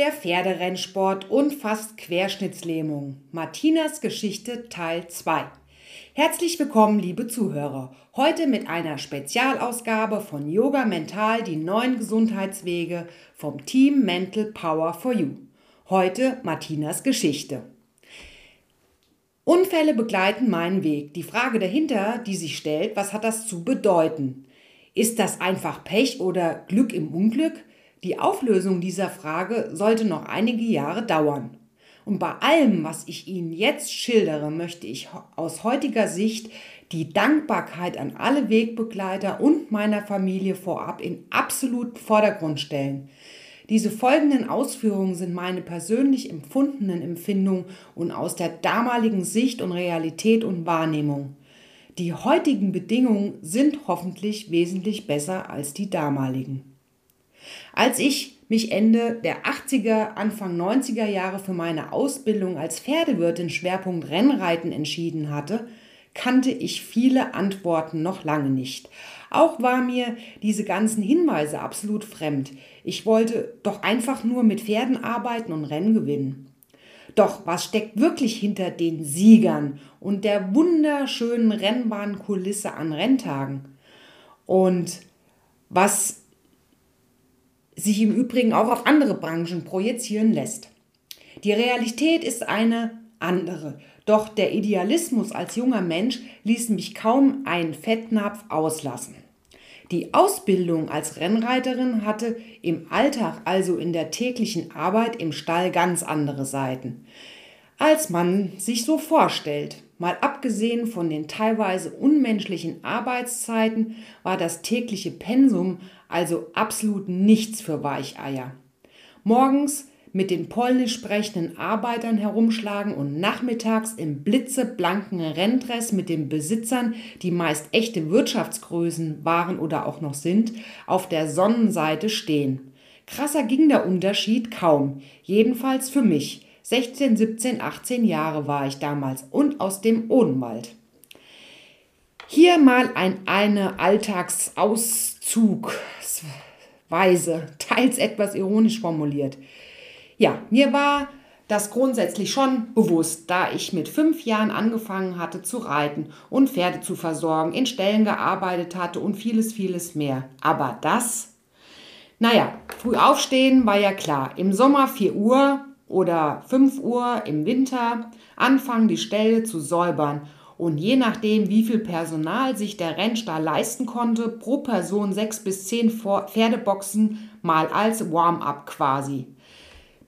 Der Pferderennsport und fast Querschnittslähmung. Martinas Geschichte Teil 2. Herzlich willkommen, liebe Zuhörer. Heute mit einer Spezialausgabe von Yoga Mental, die neuen Gesundheitswege vom Team Mental Power for You. Heute Martinas Geschichte. Unfälle begleiten meinen Weg. Die Frage dahinter, die sich stellt, was hat das zu bedeuten? Ist das einfach Pech oder Glück im Unglück? Die Auflösung dieser Frage sollte noch einige Jahre dauern. Und bei allem, was ich Ihnen jetzt schildere, möchte ich aus heutiger Sicht die Dankbarkeit an alle Wegbegleiter und meiner Familie vorab in absoluten Vordergrund stellen. Diese folgenden Ausführungen sind meine persönlich empfundenen Empfindungen und aus der damaligen Sicht und Realität und Wahrnehmung. Die heutigen Bedingungen sind hoffentlich wesentlich besser als die damaligen. Als ich mich Ende der 80er, Anfang 90er Jahre für meine Ausbildung als Pferdewirtin Schwerpunkt Rennreiten entschieden hatte, kannte ich viele Antworten noch lange nicht. Auch war mir diese ganzen Hinweise absolut fremd. Ich wollte doch einfach nur mit Pferden arbeiten und Rennen gewinnen. Doch was steckt wirklich hinter den Siegern und der wunderschönen Rennbahnkulisse an Renntagen? Und was sich im Übrigen auch auf andere Branchen projizieren lässt. Die Realität ist eine andere. Doch der Idealismus als junger Mensch ließ mich kaum einen Fettnapf auslassen. Die Ausbildung als Rennreiterin hatte im Alltag, also in der täglichen Arbeit im Stall, ganz andere Seiten, als man sich so vorstellt. Mal abgesehen von den teilweise unmenschlichen Arbeitszeiten war das tägliche Pensum also absolut nichts für Weicheier. Morgens mit den polnisch sprechenden Arbeitern herumschlagen und nachmittags im blitzeblanken Renndress mit den Besitzern, die meist echte Wirtschaftsgrößen waren oder auch noch sind, auf der Sonnenseite stehen. Krasser ging der Unterschied kaum, jedenfalls für mich. 16, 17, 18 Jahre war ich damals und aus dem Odenwald. Hier mal ein, eine Alltagsauszugsweise, teils etwas ironisch formuliert. Ja, mir war das grundsätzlich schon bewusst, da ich mit fünf Jahren angefangen hatte zu reiten und Pferde zu versorgen, in Ställen gearbeitet hatte und vieles, vieles mehr. Aber das, naja, früh aufstehen war ja klar. Im Sommer 4 Uhr oder 5 Uhr im Winter anfangen, die Ställe zu säubern und je nachdem, wie viel Personal sich der Rennstall leisten konnte, pro Person sechs bis zehn Pferdeboxen mal als Warm-up quasi.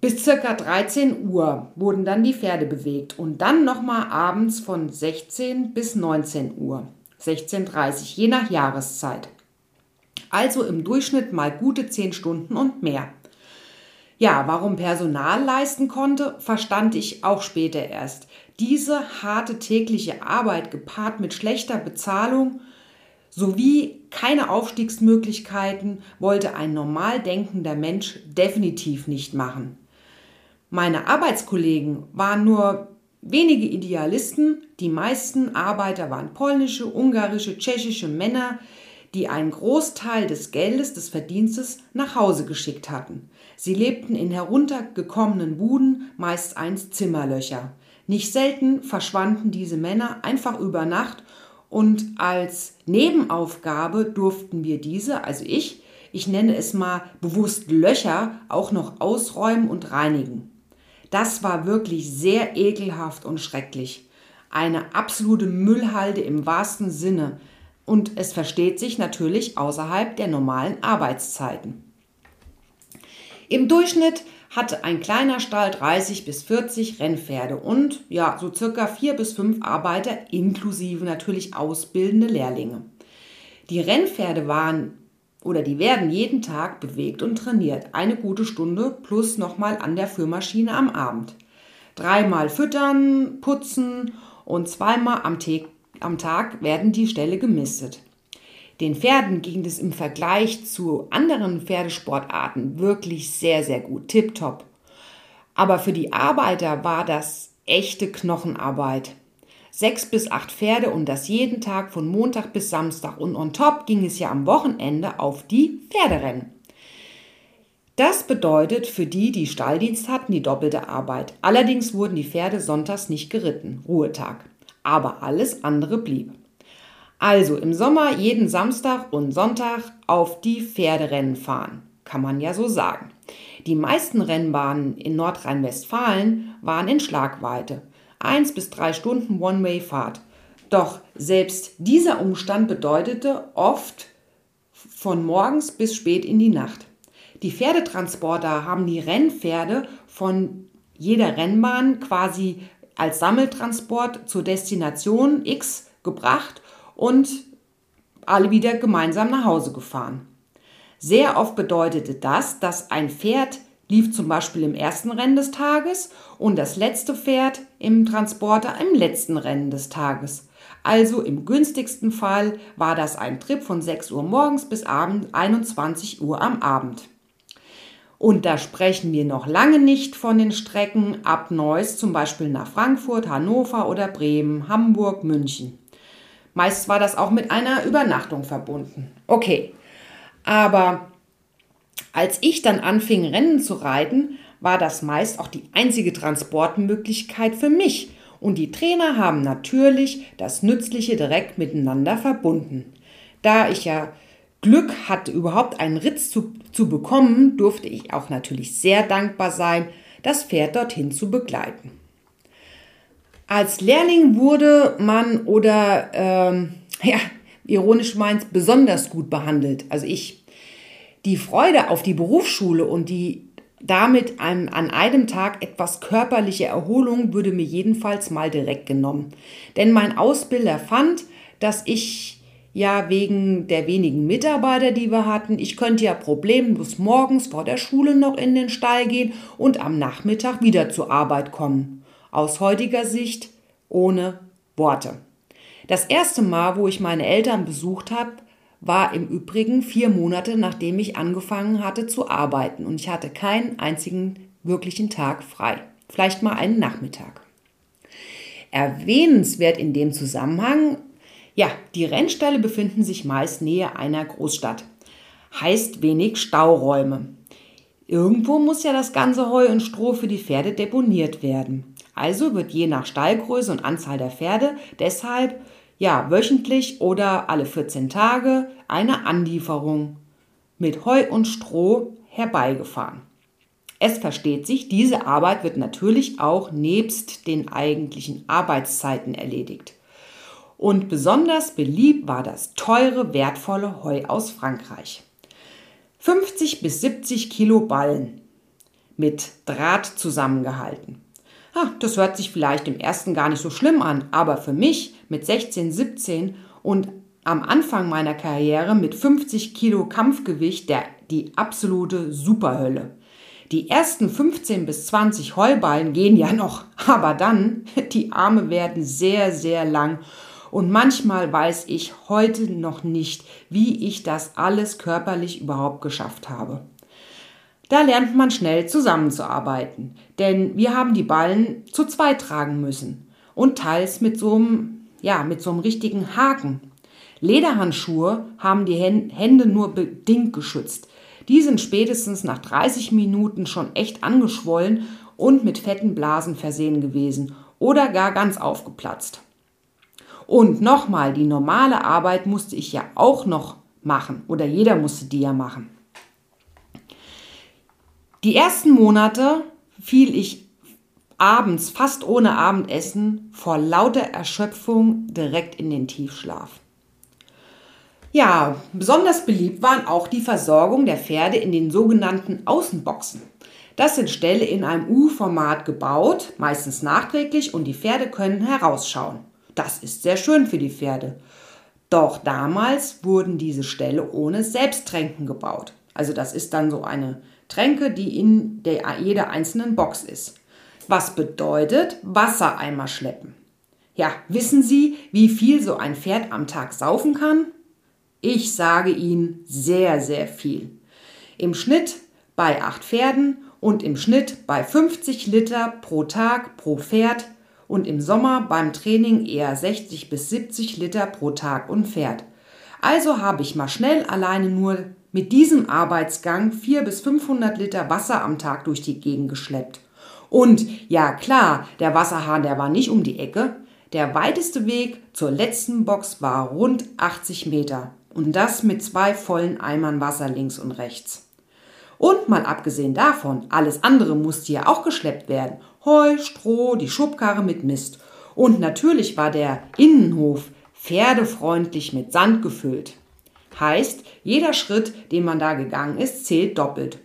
Bis circa 13 Uhr wurden dann die Pferde bewegt und dann nochmal abends von 16 bis 19 Uhr, 16.30 je nach Jahreszeit. Also im Durchschnitt mal gute 10 Stunden und mehr. Ja, warum Personal leisten konnte, verstand ich auch später erst. Diese harte tägliche Arbeit gepaart mit schlechter Bezahlung sowie keine Aufstiegsmöglichkeiten wollte ein normal denkender Mensch definitiv nicht machen. Meine Arbeitskollegen waren nur wenige Idealisten, die meisten Arbeiter waren polnische, ungarische, tschechische Männer, die einen Großteil des Geldes, des Verdienstes nach Hause geschickt hatten. Sie lebten in heruntergekommenen Buden, meist einst Zimmerlöcher. Nicht selten verschwanden diese Männer einfach über Nacht und als Nebenaufgabe durften wir diese, also ich, ich nenne es mal bewusst Löcher, auch noch ausräumen und reinigen. Das war wirklich sehr ekelhaft und schrecklich. Eine absolute Müllhalde im wahrsten Sinne. Und es versteht sich natürlich außerhalb der normalen Arbeitszeiten. Im Durchschnitt hatte ein kleiner Stall 30 bis 40 Rennpferde und ja, so circa vier bis fünf Arbeiter inklusive natürlich ausbildende Lehrlinge. Die Rennpferde waren oder die werden jeden Tag bewegt und trainiert, eine gute Stunde plus nochmal an der Führmaschine am Abend. Dreimal füttern, putzen und zweimal am, am Tag werden die Ställe gemistet. Den Pferden ging es im Vergleich zu anderen Pferdesportarten wirklich sehr, sehr gut, tipptopp. Aber für die Arbeiter war das echte Knochenarbeit. Sechs bis acht Pferde und das jeden Tag von Montag bis Samstag. Und on top ging es ja am Wochenende auf die Pferderennen. Das bedeutet für die, die Stalldienst hatten, die doppelte Arbeit. Allerdings wurden die Pferde sonntags nicht geritten, Ruhetag. Aber alles andere blieb. Also im Sommer jeden Samstag und Sonntag auf die Pferderennen fahren, kann man ja so sagen. Die meisten Rennbahnen in Nordrhein-Westfalen waren in Schlagweite. Eins bis drei Stunden One-Way-Fahrt. Doch selbst dieser Umstand bedeutete oft von morgens bis spät in die Nacht. Die Pferdetransporter haben die Rennpferde von jeder Rennbahn quasi als Sammeltransport zur Destination X gebracht und alle wieder gemeinsam nach Hause gefahren. Sehr oft bedeutete das, dass ein Pferd lief zum Beispiel im ersten Rennen des Tages und das letzte Pferd im Transporter im letzten Rennen des Tages. Also im günstigsten Fall war das ein Trip von 6 Uhr morgens bis Abend 21 Uhr am Abend. Und da sprechen wir noch lange nicht von den Strecken ab Neuss, zum Beispiel nach Frankfurt, Hannover oder Bremen, Hamburg, München. Meist war das auch mit einer Übernachtung verbunden. Okay, aber als ich dann anfing, Rennen zu reiten, war das meist auch die einzige Transportmöglichkeit für mich und die Trainer haben natürlich das Nützliche direkt miteinander verbunden. Da ich ja Glück hatte, überhaupt einen Ritz zu, zu bekommen, durfte ich auch natürlich sehr dankbar sein, das Pferd dorthin zu begleiten. Als Lehrling wurde man oder, ähm, ja, ironisch meint, besonders gut behandelt. Also ich. Die Freude auf die Berufsschule und die damit an, an einem Tag etwas körperliche Erholung würde mir jedenfalls mal direkt genommen. Denn mein Ausbilder fand, dass ich ja wegen der wenigen Mitarbeiter, die wir hatten, ich könnte ja problemlos morgens vor der Schule noch in den Stall gehen und am Nachmittag wieder zur Arbeit kommen. Aus heutiger Sicht ohne Worte. Das erste Mal, wo ich meine Eltern besucht habe, war im Übrigen vier Monate, nachdem ich angefangen hatte zu arbeiten und ich hatte keinen einzigen wirklichen Tag frei. Vielleicht mal einen Nachmittag. Erwähnenswert in dem Zusammenhang, ja, die Rennställe befinden sich meist nähe einer Großstadt. Heißt wenig Stauräume. Irgendwo muss ja das ganze Heu und Stroh für die Pferde deponiert werden. Also wird je nach Stallgröße und Anzahl der Pferde deshalb ja, wöchentlich oder alle 14 Tage eine Anlieferung mit Heu und Stroh herbeigefahren. Es versteht sich, diese Arbeit wird natürlich auch nebst den eigentlichen Arbeitszeiten erledigt. Und besonders beliebt war das teure, wertvolle Heu aus Frankreich. 50 bis 70 Kilo Ballen mit Draht zusammengehalten. Ah, das hört sich vielleicht im ersten gar nicht so schlimm an, aber für mich mit 16, 17 und am Anfang meiner Karriere mit 50 Kilo Kampfgewicht der, die absolute Superhölle. Die ersten 15 bis 20 Heuballen gehen ja noch, aber dann, die Arme werden sehr, sehr lang und manchmal weiß ich heute noch nicht, wie ich das alles körperlich überhaupt geschafft habe. Da lernt man schnell zusammenzuarbeiten, denn wir haben die Ballen zu zweit tragen müssen und teils mit so einem, ja, mit so einem richtigen Haken. Lederhandschuhe haben die Hände nur bedingt geschützt. Die sind spätestens nach 30 Minuten schon echt angeschwollen und mit fetten Blasen versehen gewesen oder gar ganz aufgeplatzt. Und nochmal, die normale Arbeit musste ich ja auch noch machen oder jeder musste die ja machen. Die ersten Monate fiel ich abends fast ohne Abendessen vor lauter Erschöpfung direkt in den Tiefschlaf. Ja, besonders beliebt waren auch die Versorgung der Pferde in den sogenannten Außenboxen. Das sind Ställe in einem U-Format gebaut, meistens nachträglich, und die Pferde können herausschauen. Das ist sehr schön für die Pferde. Doch damals wurden diese Ställe ohne Selbsttränken gebaut. Also das ist dann so eine Tränke, die in der, jeder einzelnen Box ist. Was bedeutet Wassereimer schleppen? Ja, wissen Sie, wie viel so ein Pferd am Tag saufen kann? Ich sage Ihnen sehr, sehr viel. Im Schnitt bei acht Pferden und im Schnitt bei 50 Liter pro Tag pro Pferd und im Sommer beim Training eher 60 bis 70 Liter pro Tag und Pferd. Also habe ich mal schnell alleine nur mit diesem Arbeitsgang 400 bis 500 Liter Wasser am Tag durch die Gegend geschleppt. Und ja klar, der Wasserhahn, der war nicht um die Ecke. Der weiteste Weg zur letzten Box war rund 80 Meter. Und das mit zwei vollen Eimern Wasser links und rechts. Und mal abgesehen davon, alles andere musste ja auch geschleppt werden. Heu, Stroh, die Schubkarre mit Mist. Und natürlich war der Innenhof pferdefreundlich mit Sand gefüllt. Heißt, jeder Schritt, den man da gegangen ist, zählt doppelt.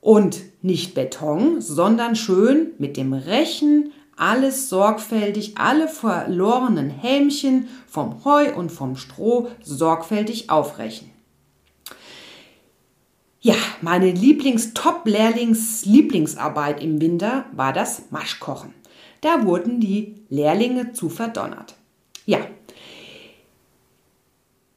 Und nicht Beton, sondern schön mit dem Rechen alles sorgfältig, alle verlorenen Hämchen vom Heu und vom Stroh sorgfältig aufrechen. Ja, meine Lieblings-Top-Lehrlings-Lieblingsarbeit im Winter war das Maschkochen. Da wurden die Lehrlinge zu verdonnert. Ja,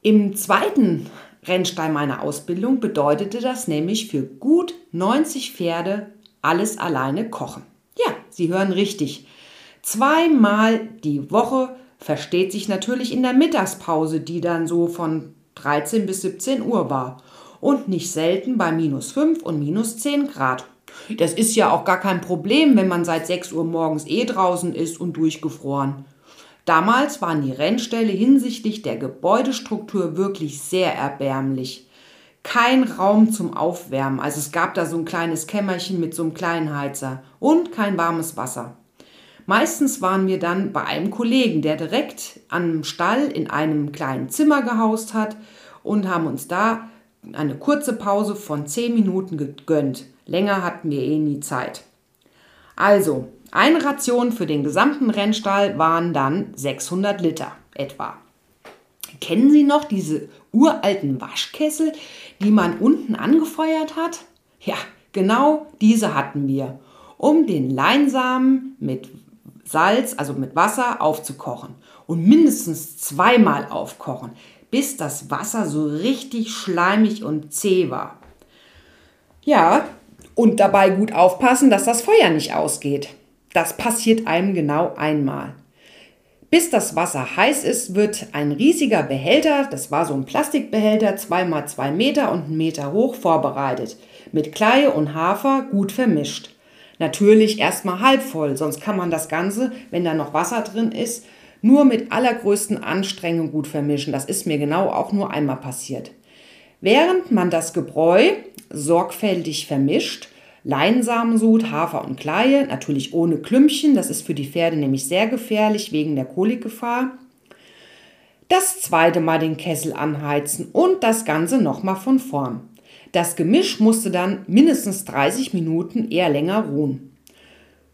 im zweiten Rennstall meiner Ausbildung bedeutete das nämlich für gut 90 Pferde alles alleine kochen. Ja, Sie hören richtig. Zweimal die Woche versteht sich natürlich in der Mittagspause, die dann so von 13 bis 17 Uhr war. Und nicht selten bei minus 5 und minus 10 Grad. Das ist ja auch gar kein Problem, wenn man seit 6 Uhr morgens eh draußen ist und durchgefroren. Damals waren die Rennställe hinsichtlich der Gebäudestruktur wirklich sehr erbärmlich. Kein Raum zum Aufwärmen, also es gab da so ein kleines Kämmerchen mit so einem kleinen Heizer und kein warmes Wasser. Meistens waren wir dann bei einem Kollegen, der direkt am Stall in einem kleinen Zimmer gehaust hat und haben uns da eine kurze Pause von 10 Minuten gegönnt. Länger hatten wir eh nie Zeit. Also, eine Ration für den gesamten Rennstall waren dann 600 Liter etwa. Kennen Sie noch diese uralten Waschkessel, die man unten angefeuert hat? Ja, genau diese hatten wir, um den Leinsamen mit Salz, also mit Wasser, aufzukochen. Und mindestens zweimal aufkochen, bis das Wasser so richtig schleimig und zäh war. Ja, und dabei gut aufpassen, dass das Feuer nicht ausgeht. Das passiert einem genau einmal. Bis das Wasser heiß ist, wird ein riesiger Behälter, das war so ein Plastikbehälter, zweimal zwei Meter und einen Meter hoch, vorbereitet. Mit Kleie und Hafer gut vermischt. Natürlich erstmal halb voll, sonst kann man das Ganze, wenn da noch Wasser drin ist, nur mit allergrößten Anstrengung gut vermischen. Das ist mir genau auch nur einmal passiert. Während man das Gebräu sorgfältig vermischt, Leinsamensud, Hafer und Kleie, natürlich ohne Klümpchen, das ist für die Pferde nämlich sehr gefährlich wegen der Kolikgefahr. Das zweite Mal den Kessel anheizen und das Ganze nochmal von vorn. Das Gemisch musste dann mindestens 30 Minuten eher länger ruhen.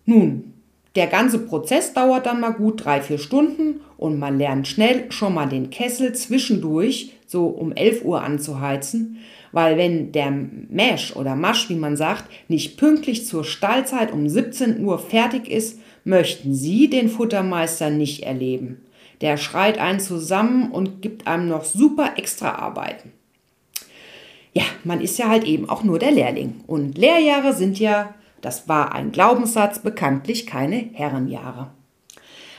Nun, der ganze Prozess dauert dann mal gut drei, vier Stunden und man lernt schnell schon mal den Kessel zwischendurch so um 11 Uhr anzuheizen, weil wenn der Mesh oder Masch, wie man sagt, nicht pünktlich zur Stallzeit um 17 Uhr fertig ist, möchten Sie den Futtermeister nicht erleben. Der schreit einen zusammen und gibt einem noch super extra Arbeiten. Ja, man ist ja halt eben auch nur der Lehrling. Und Lehrjahre sind ja, das war ein Glaubenssatz, bekanntlich keine Herrenjahre.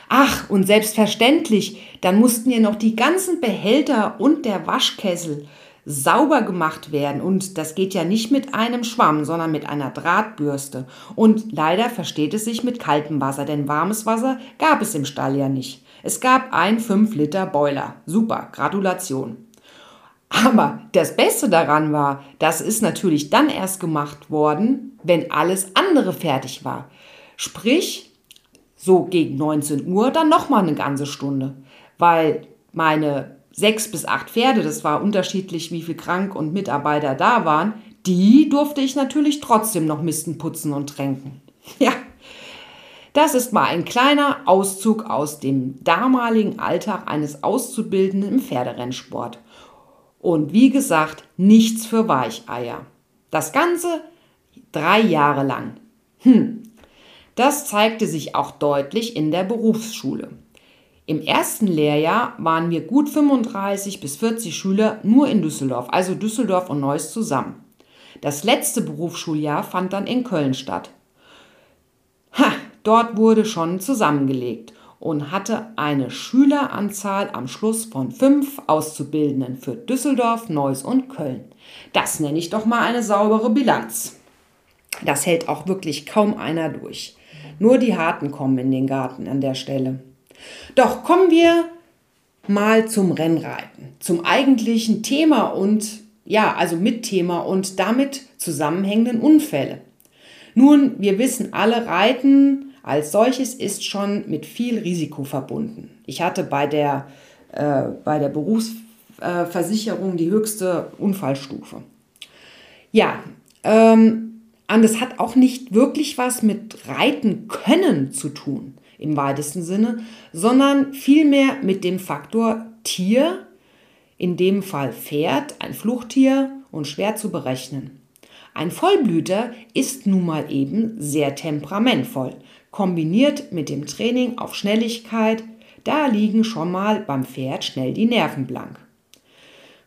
Ach, und selbstverständlich, dann mussten ja noch die ganzen Behälter und der Waschkessel sauber gemacht werden. Und das geht ja nicht mit einem Schwamm, sondern mit einer Drahtbürste. Und leider versteht es sich mit kaltem Wasser, denn warmes Wasser gab es im Stall ja nicht. Es gab ein 5 Liter Boiler. Super, Gratulation. Aber das Beste daran war, das ist natürlich dann erst gemacht worden, wenn alles andere fertig war. Sprich, so gegen 19 Uhr dann nochmal eine ganze Stunde, weil meine sechs bis acht Pferde, das war unterschiedlich, wie viel krank und Mitarbeiter da waren, die durfte ich natürlich trotzdem noch misten, putzen und tränken. Ja, das ist mal ein kleiner Auszug aus dem damaligen Alltag eines Auszubildenden im Pferderennsport. Und wie gesagt, nichts für Weicheier. Das Ganze drei Jahre lang. Hm, das zeigte sich auch deutlich in der Berufsschule. Im ersten Lehrjahr waren wir gut 35 bis 40 Schüler nur in Düsseldorf, also Düsseldorf und Neuss zusammen. Das letzte Berufsschuljahr fand dann in Köln statt. Ha, dort wurde schon zusammengelegt. und hatte eine Schüleranzahl am Schluss von fünf Auszubildenden für Düsseldorf, Neuss und Köln. Das nenne ich doch mal eine saubere Bilanz. Das hält auch wirklich kaum einer durch. Nur die Harten kommen in den Garten an der Stelle. Doch kommen wir mal zum Rennreiten, zum eigentlichen Thema und ja, also mit Thema und damit zusammenhängenden Unfälle. Nun, wir wissen alle, Reiten als solches ist schon mit viel Risiko verbunden. Ich hatte bei der, äh, bei der Berufsversicherung die höchste Unfallstufe. Ja, ähm, und es hat auch nicht wirklich was mit Reiten können zu tun im weitesten Sinne, sondern vielmehr mit dem Faktor Tier, in dem Fall Pferd, ein Fluchttier und schwer zu berechnen. Ein Vollblüter ist nun mal eben sehr temperamentvoll, kombiniert mit dem Training auf Schnelligkeit, da liegen schon mal beim Pferd schnell die Nerven blank.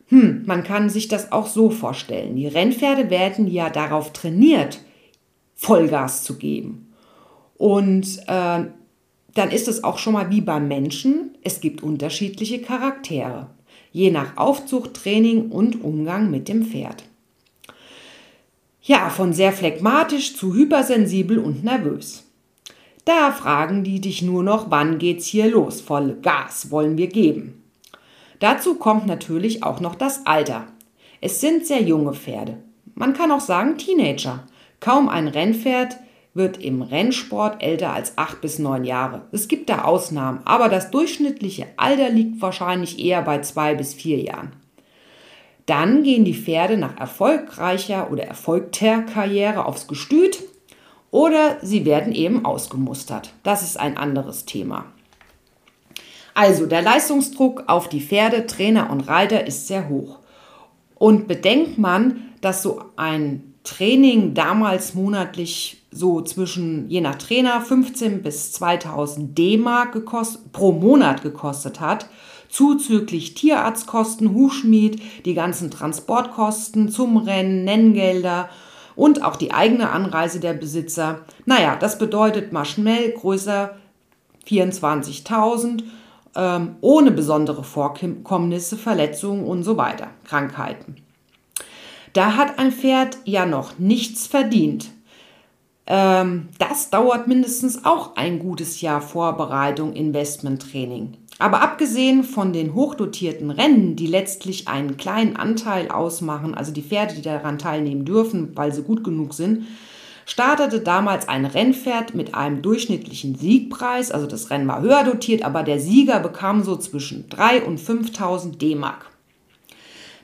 Hm, man kann sich das auch so vorstellen. Die Rennpferde werden ja darauf trainiert, Vollgas zu geben. Und äh, dann ist es auch schon mal wie beim Menschen. Es gibt unterschiedliche Charaktere, je nach Aufzucht, Training und Umgang mit dem Pferd. Ja, von sehr phlegmatisch zu hypersensibel und nervös. Da fragen die dich nur noch, wann geht's hier los? Voll Gas wollen wir geben. Dazu kommt natürlich auch noch das Alter. Es sind sehr junge Pferde. Man kann auch sagen Teenager. Kaum ein Rennpferd wird im Rennsport älter als acht bis neun Jahre. Es gibt da Ausnahmen, aber das durchschnittliche Alter liegt wahrscheinlich eher bei zwei bis vier Jahren. Dann gehen die Pferde nach erfolgreicher oder erfolgter Karriere aufs Gestüt oder sie werden eben ausgemustert. Das ist ein anderes Thema. Also der Leistungsdruck auf die Pferde, Trainer und Reiter ist sehr hoch. Und bedenkt man, dass so ein Training damals monatlich so zwischen, je nach Trainer, 15 bis 2000 D-Mark pro Monat gekostet hat, zuzüglich Tierarztkosten, Hufschmied, die ganzen Transportkosten zum Rennen, Nenngelder und auch die eigene Anreise der Besitzer. Naja, das bedeutet mal schnell größer 24.000 ähm, ohne besondere Vorkommnisse, Verletzungen und so weiter, Krankheiten. Da hat ein Pferd ja noch nichts verdient. Ähm, das dauert mindestens auch ein gutes Jahr Vorbereitung, Investmenttraining. Aber abgesehen von den hochdotierten Rennen, die letztlich einen kleinen Anteil ausmachen, also die Pferde, die daran teilnehmen dürfen, weil sie gut genug sind, startete damals ein Rennpferd mit einem durchschnittlichen Siegpreis. Also das Rennen war höher dotiert, aber der Sieger bekam so zwischen 3.000 und 5.000 D-Mark.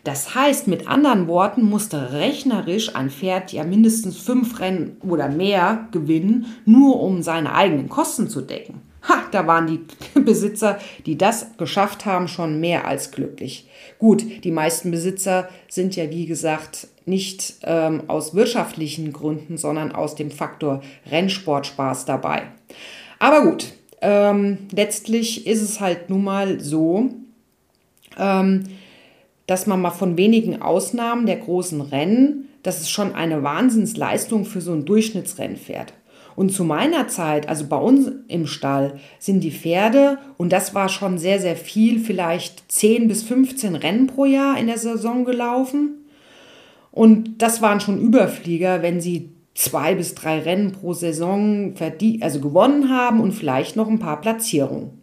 Das heißt, mit anderen Worten musste rechnerisch ein Pferd ja mindestens fünf Rennen oder mehr gewinnen, nur um seine eigenen Kosten zu decken. Ha, da waren die Besitzer, die das geschafft haben, schon mehr als glücklich. Gut, die meisten Besitzer sind ja, wie gesagt, nicht ähm, aus wirtschaftlichen Gründen, sondern aus dem Faktor Rennsportspaß dabei. Aber gut, ähm, letztlich ist es halt nun mal so, ähm, dass man mal von wenigen Ausnahmen der großen Rennen, das ist schon eine Wahnsinnsleistung für so ein Durchschnittsrennpferd. Und zu meiner Zeit, also bei uns im Stall, sind die Pferde, und das war schon sehr, sehr viel, vielleicht 10 bis 15 Rennen pro Jahr in der Saison gelaufen. Und das waren schon Überflieger, wenn sie zwei bis drei Rennen pro Saison also gewonnen haben und vielleicht noch ein paar Platzierungen.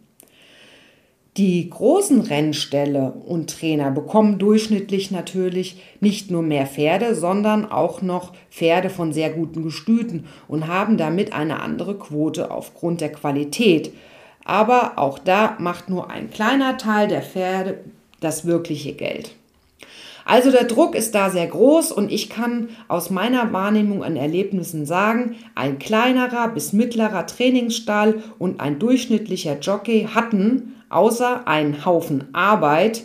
Die großen Rennställe und Trainer bekommen durchschnittlich natürlich nicht nur mehr Pferde, sondern auch noch Pferde von sehr guten Gestüten und haben damit eine andere Quote aufgrund der Qualität. Aber auch da macht nur ein kleiner Teil der Pferde das wirkliche Geld. Also der Druck ist da sehr groß und ich kann aus meiner Wahrnehmung an Erlebnissen sagen, ein kleinerer bis mittlerer Trainingsstall und ein durchschnittlicher Jockey hatten außer einen Haufen Arbeit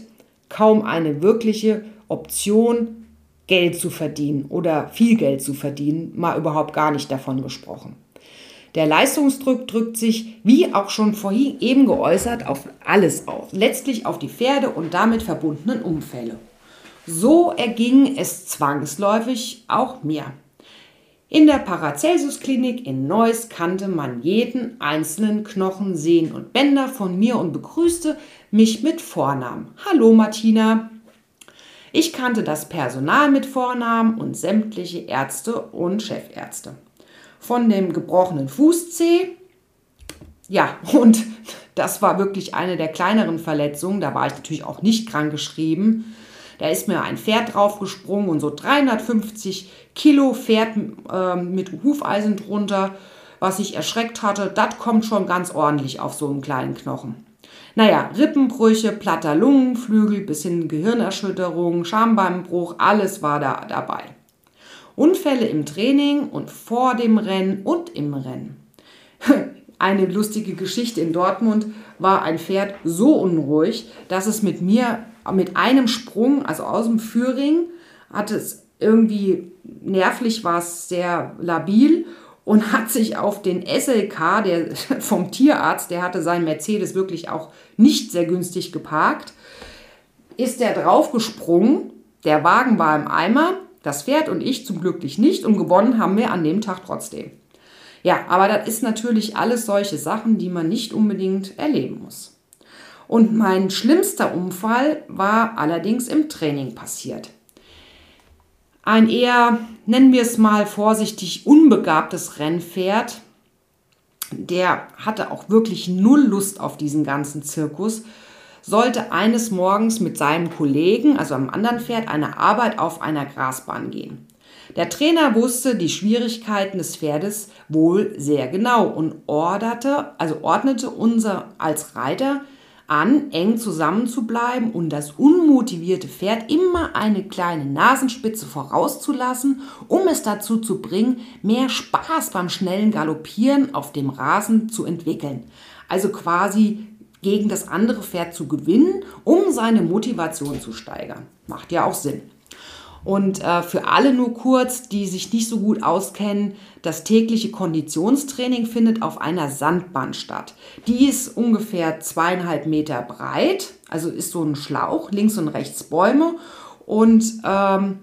kaum eine wirkliche Option, Geld zu verdienen oder viel Geld zu verdienen, mal überhaupt gar nicht davon gesprochen. Der Leistungsdruck drückt sich, wie auch schon vorhin eben geäußert, auf alles auf, letztlich auf die Pferde und damit verbundenen Unfälle. So erging es zwangsläufig auch mir. In der Paracelsus-Klinik in Neuss kannte man jeden einzelnen Knochen, Sehnen und Bänder von mir und begrüßte mich mit Vornamen. Hallo Martina. Ich kannte das Personal mit Vornamen und sämtliche Ärzte und Chefärzte. Von dem gebrochenen Fußzeh, ja, und das war wirklich eine der kleineren Verletzungen, da war ich natürlich auch nicht krank geschrieben, da ist mir ein Pferd draufgesprungen und so 350 Kilo Pferd äh, mit Hufeisen drunter, was ich erschreckt hatte. Das kommt schon ganz ordentlich auf so einen kleinen Knochen. Naja, Rippenbrüche, platter Lungenflügel bis hin Gehirnerschütterung, Schambeinbruch, alles war da dabei. Unfälle im Training und vor dem Rennen und im Rennen. Eine lustige Geschichte in Dortmund war ein Pferd so unruhig, dass es mit mir mit einem Sprung, also aus dem Führing, hat es irgendwie nervlich war es sehr labil und hat sich auf den SLK der, vom Tierarzt, der hatte seinen Mercedes wirklich auch nicht sehr günstig geparkt, ist der draufgesprungen. Der Wagen war im Eimer, das Pferd und ich zum Glück nicht und gewonnen haben wir an dem Tag trotzdem. Ja, aber das ist natürlich alles solche Sachen, die man nicht unbedingt erleben muss. Und mein schlimmster Unfall war allerdings im Training passiert. Ein eher, nennen wir es mal vorsichtig, unbegabtes Rennpferd, der hatte auch wirklich null Lust auf diesen ganzen Zirkus, sollte eines Morgens mit seinem Kollegen, also einem anderen Pferd, eine Arbeit auf einer Grasbahn gehen. Der Trainer wusste die Schwierigkeiten des Pferdes wohl sehr genau und orderte, also ordnete unser als Reiter an, eng zusammenzubleiben und das unmotivierte Pferd immer eine kleine Nasenspitze vorauszulassen, um es dazu zu bringen, mehr Spaß beim schnellen Galoppieren auf dem Rasen zu entwickeln. Also quasi gegen das andere Pferd zu gewinnen, um seine Motivation zu steigern. Macht ja auch Sinn. Und äh, für alle nur kurz, die sich nicht so gut auskennen, das tägliche Konditionstraining findet auf einer Sandbahn statt. Die ist ungefähr zweieinhalb Meter breit, also ist so ein Schlauch, links und rechts Bäume. Und ähm,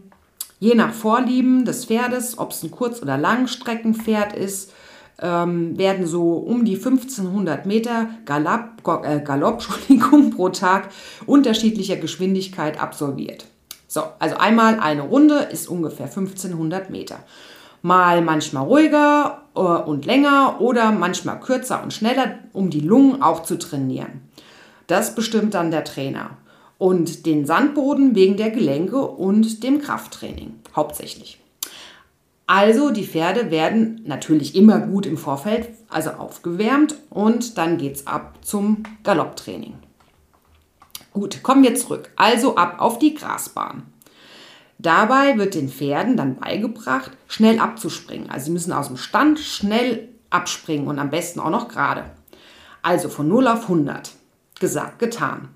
je nach Vorlieben des Pferdes, ob es ein Kurz- oder Langstreckenpferd ist, ähm, werden so um die 1500 Meter Galopp, äh, Galopp pro Tag unterschiedlicher Geschwindigkeit absolviert. So, also einmal eine Runde ist ungefähr 1500 Meter. Mal manchmal ruhiger äh, und länger oder manchmal kürzer und schneller, um die Lungen auch zu trainieren. Das bestimmt dann der Trainer. Und den Sandboden wegen der Gelenke und dem Krafttraining hauptsächlich. Also die Pferde werden natürlich immer gut im Vorfeld, also aufgewärmt und dann geht es ab zum Galopptraining. Gut, kommen wir zurück. Also ab auf die Grasbahn. Dabei wird den Pferden dann beigebracht, schnell abzuspringen. Also sie müssen aus dem Stand schnell abspringen und am besten auch noch gerade. Also von 0 auf 100. Gesagt, getan.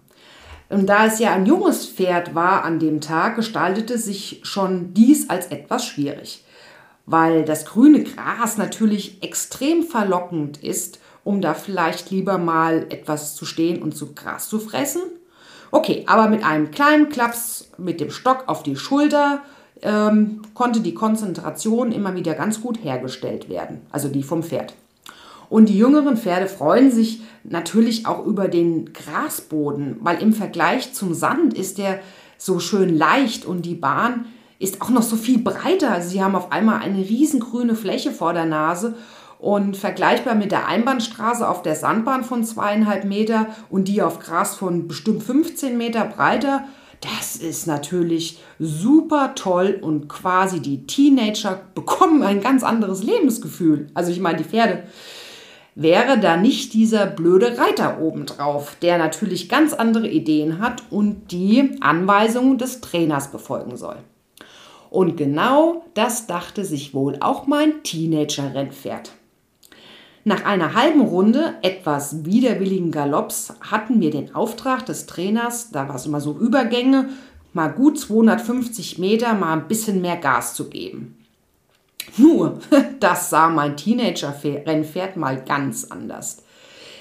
Und da es ja ein junges Pferd war an dem Tag, gestaltete sich schon dies als etwas schwierig, weil das grüne Gras natürlich extrem verlockend ist, um da vielleicht lieber mal etwas zu stehen und zu Gras zu fressen Okay, aber mit einem kleinen Klaps mit dem Stock auf die Schulter ähm, konnte die Konzentration immer wieder ganz gut hergestellt werden, also die vom Pferd. Und die jüngeren Pferde freuen sich natürlich auch über den Grasboden, weil im Vergleich zum Sand ist der so schön leicht und die Bahn ist auch noch so viel breiter. Sie haben auf einmal eine riesengrüne Fläche vor der Nase und vergleichbar mit der Einbahnstraße auf der Sandbahn von zweieinhalb Meter und die auf Gras von bestimmt 15 Meter breiter, das ist natürlich super toll und quasi die Teenager bekommen ein ganz anderes Lebensgefühl. Also ich meine die Pferde. Wäre da nicht dieser blöde Reiter obendrauf, der natürlich ganz andere Ideen hat und die Anweisungen des Trainers befolgen soll. Und genau das dachte sich wohl auch mein Teenager-Rennpferd. Nach einer halben Runde etwas widerwilligen Galopps hatten wir den Auftrag des Trainers, da war es immer so Übergänge, mal gut 250 Meter mal ein bisschen mehr Gas zu geben. Nur, das sah mein Teenager-Rennpferd mal ganz anders.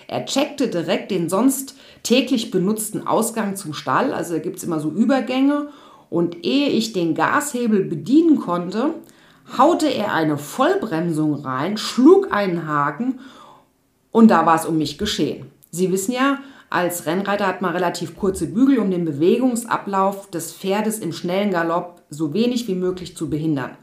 Er checkte direkt den sonst täglich benutzten Ausgang zum Stall, also da gibt es immer so Übergänge. Und ehe ich den Gashebel bedienen konnte, haute er eine Vollbremsung rein, schlug einen Haken und da war es um mich geschehen. Sie wissen ja, als Rennreiter hat man relativ kurze Bügel, um den Bewegungsablauf des Pferdes im schnellen Galopp so wenig wie möglich zu behindern.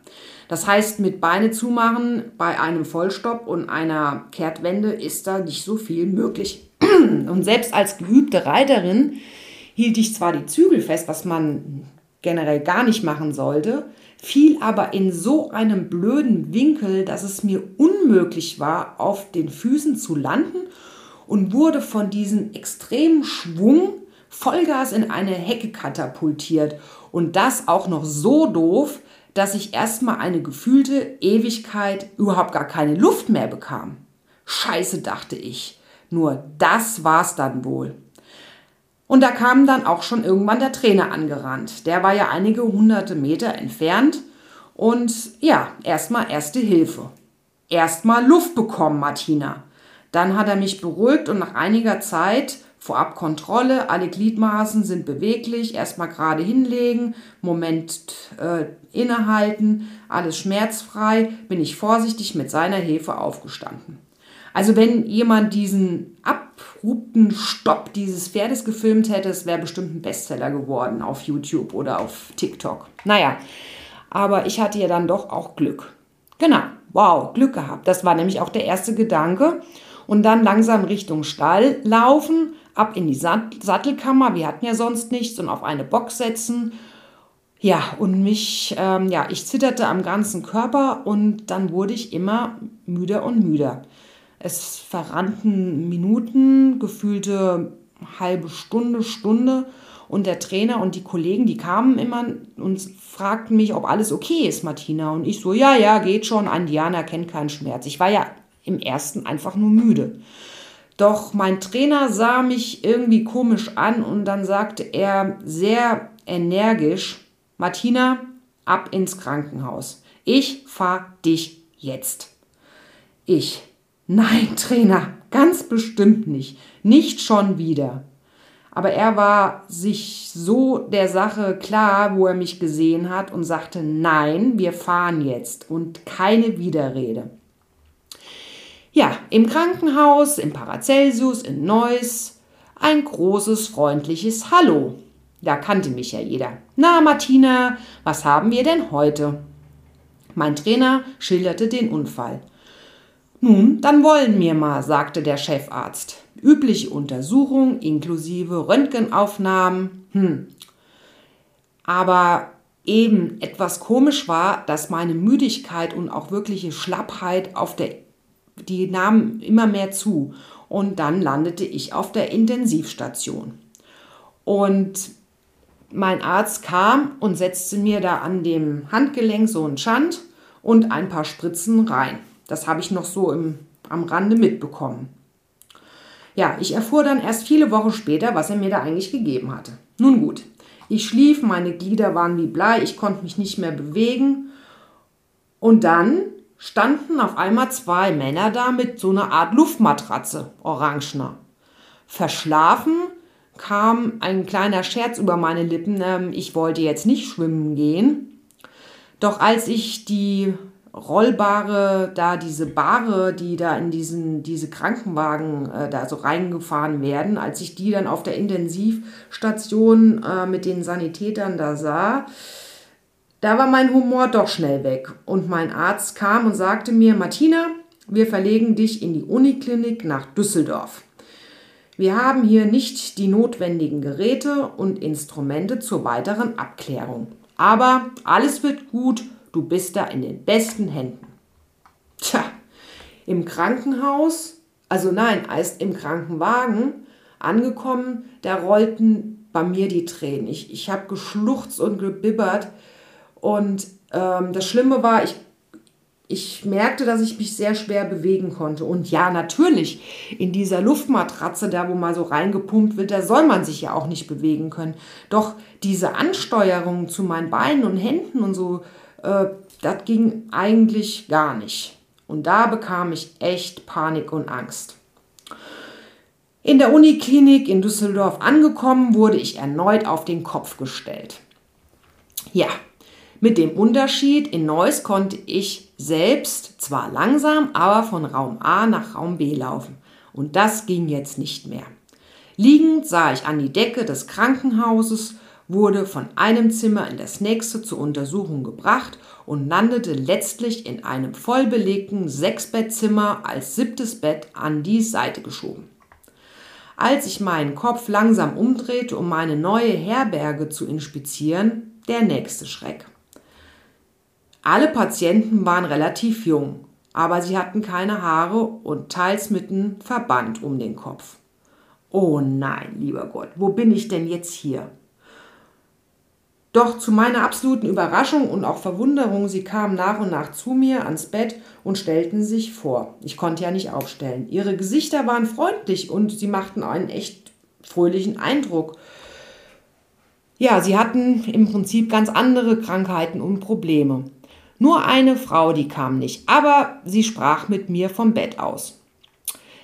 Das heißt, mit Beine zumachen bei einem Vollstopp und einer Kehrtwende ist da nicht so viel möglich. Und selbst als geübte Reiterin hielt ich zwar die Zügel fest, was man generell gar nicht machen sollte, fiel aber in so einem blöden Winkel, dass es mir unmöglich war, auf den Füßen zu landen und wurde von diesem extremen Schwung Vollgas in eine Hecke katapultiert. Und das auch noch so doof, dass ich erstmal eine gefühlte Ewigkeit überhaupt gar keine Luft mehr bekam. Scheiße, dachte ich. Nur das war's dann wohl. Und da kam dann auch schon irgendwann der Trainer angerannt. Der war ja einige hunderte Meter entfernt. Und ja, erstmal erste Hilfe. Erstmal Luft bekommen, Martina. Dann hat er mich beruhigt und nach einiger Zeit vorab Kontrolle, alle Gliedmaßen sind beweglich, erstmal gerade hinlegen, Moment äh, innehalten, alles schmerzfrei, bin ich vorsichtig mit seiner Hilfe aufgestanden. Also wenn jemand diesen abrupten Stopp dieses Pferdes gefilmt hätte, es wäre bestimmt ein Bestseller geworden auf YouTube oder auf TikTok. Naja, aber ich hatte ja dann doch auch Glück. Genau, wow, Glück gehabt. Das war nämlich auch der erste Gedanke. Und dann langsam Richtung Stall laufen, ab in die Sattelkammer, wir hatten ja sonst nichts, und auf eine Box setzen. Ja, und mich, ähm, ja, ich zitterte am ganzen Körper und dann wurde ich immer müder und müder. Es verrannten Minuten, gefühlte halbe Stunde, Stunde. Und der Trainer und die Kollegen, die kamen immer und fragten mich, ob alles okay ist, Martina. Und ich so, ja, ja, geht schon. Ein Diana kennt keinen Schmerz. Ich war ja im ersten einfach nur müde. Doch mein Trainer sah mich irgendwie komisch an und dann sagte er sehr energisch, Martina, ab ins Krankenhaus. Ich fahr dich jetzt. Ich, Nein, Trainer, ganz bestimmt nicht. Nicht schon wieder. Aber er war sich so der Sache klar, wo er mich gesehen hat und sagte, nein, wir fahren jetzt und keine Widerrede. Ja, im Krankenhaus, im Paracelsus, in Neuss, ein großes, freundliches Hallo. Da kannte mich ja jeder. Na, Martina, was haben wir denn heute? Mein Trainer schilderte den Unfall. Nun, dann wollen wir mal, sagte der Chefarzt. Übliche Untersuchung inklusive Röntgenaufnahmen. Hm. Aber eben etwas komisch war, dass meine Müdigkeit und auch wirkliche Schlappheit auf der die nahmen immer mehr zu und dann landete ich auf der Intensivstation. Und mein Arzt kam und setzte mir da an dem Handgelenk so einen Schand und ein paar Spritzen rein. Das habe ich noch so im, am Rande mitbekommen. Ja, ich erfuhr dann erst viele Wochen später, was er mir da eigentlich gegeben hatte. Nun gut, ich schlief, meine Glieder waren wie Blei, ich konnte mich nicht mehr bewegen. Und dann standen auf einmal zwei Männer da mit so einer Art Luftmatratze, orangener. Verschlafen kam ein kleiner Scherz über meine Lippen, ähm, ich wollte jetzt nicht schwimmen gehen. Doch als ich die rollbare, da diese Bahre, die da in diesen, diese Krankenwagen äh, da so reingefahren werden, als ich die dann auf der Intensivstation äh, mit den Sanitätern da sah, da war mein Humor doch schnell weg. Und mein Arzt kam und sagte mir, Martina, wir verlegen dich in die Uniklinik nach Düsseldorf. Wir haben hier nicht die notwendigen Geräte und Instrumente zur weiteren Abklärung. Aber alles wird gut Du bist da in den besten Händen. Tja, im Krankenhaus, also nein, erst im Krankenwagen angekommen, da rollten bei mir die Tränen. Ich, ich habe geschluchzt und gebibbert. Und ähm, das Schlimme war, ich ich merkte, dass ich mich sehr schwer bewegen konnte. Und ja, natürlich, in dieser Luftmatratze, da wo mal so reingepumpt wird, da soll man sich ja auch nicht bewegen können. Doch diese Ansteuerung zu meinen Beinen und Händen und so, äh, das ging eigentlich gar nicht. Und da bekam ich echt Panik und Angst. In der Uniklinik in Düsseldorf angekommen, wurde ich erneut auf den Kopf gestellt. Ja, Mit dem Unterschied, in Neuss konnte ich selbst zwar langsam, aber von Raum A nach Raum B laufen. Und das ging jetzt nicht mehr. Liegend sah ich an die Decke des Krankenhauses, wurde von einem Zimmer in das nächste zur Untersuchung gebracht und landete letztlich in einem vollbelegten Sechsbettzimmer als siebtes Bett an die Seite geschoben. Als ich meinen Kopf langsam umdrehte, um meine neue Herberge zu inspizieren, der nächste Schreck. Alle Patienten waren relativ jung, aber sie hatten keine Haare und teils mit einem Verband um den Kopf. Oh nein, lieber Gott, wo bin ich denn jetzt hier? Doch zu meiner absoluten Überraschung und auch Verwunderung, sie kamen nach und nach zu mir ans Bett und stellten sich vor. Ich konnte ja nicht aufstellen. Ihre Gesichter waren freundlich und sie machten einen echt fröhlichen Eindruck. Ja, sie hatten im Prinzip ganz andere Krankheiten und Probleme. Nur eine Frau, die kam nicht, aber sie sprach mit mir vom Bett aus.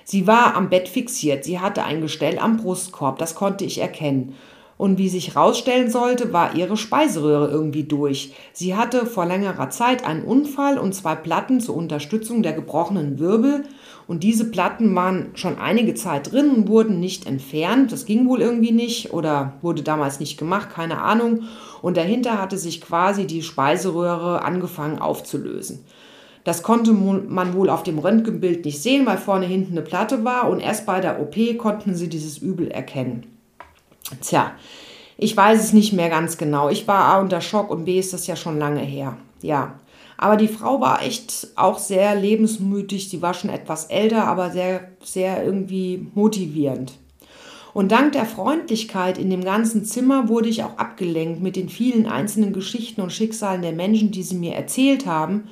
Sie war am Bett fixiert, sie hatte ein Gestell am Brustkorb, das konnte ich erkennen. Und wie sich herausstellen sollte, war ihre Speiseröhre irgendwie durch. Sie hatte vor längerer Zeit einen Unfall und zwei Platten zur Unterstützung der gebrochenen Wirbel und diese Platten waren schon einige Zeit drin und wurden nicht entfernt. Das ging wohl irgendwie nicht oder wurde damals nicht gemacht, keine Ahnung. Und dahinter hatte sich quasi die Speiseröhre angefangen aufzulösen. Das konnte man wohl auf dem Röntgenbild nicht sehen, weil vorne hinten eine Platte war und erst bei der OP konnten sie dieses Übel erkennen. Tja, ich weiß es nicht mehr ganz genau. Ich war A unter Schock und B ist das ja schon lange her. Ja, aber die Frau war echt auch sehr lebensmütig. Sie war schon etwas älter, aber sehr, sehr irgendwie motivierend. Und dank der Freundlichkeit in dem ganzen Zimmer wurde ich auch abgelenkt mit den vielen einzelnen Geschichten und Schicksalen der Menschen, die sie mir erzählt haben,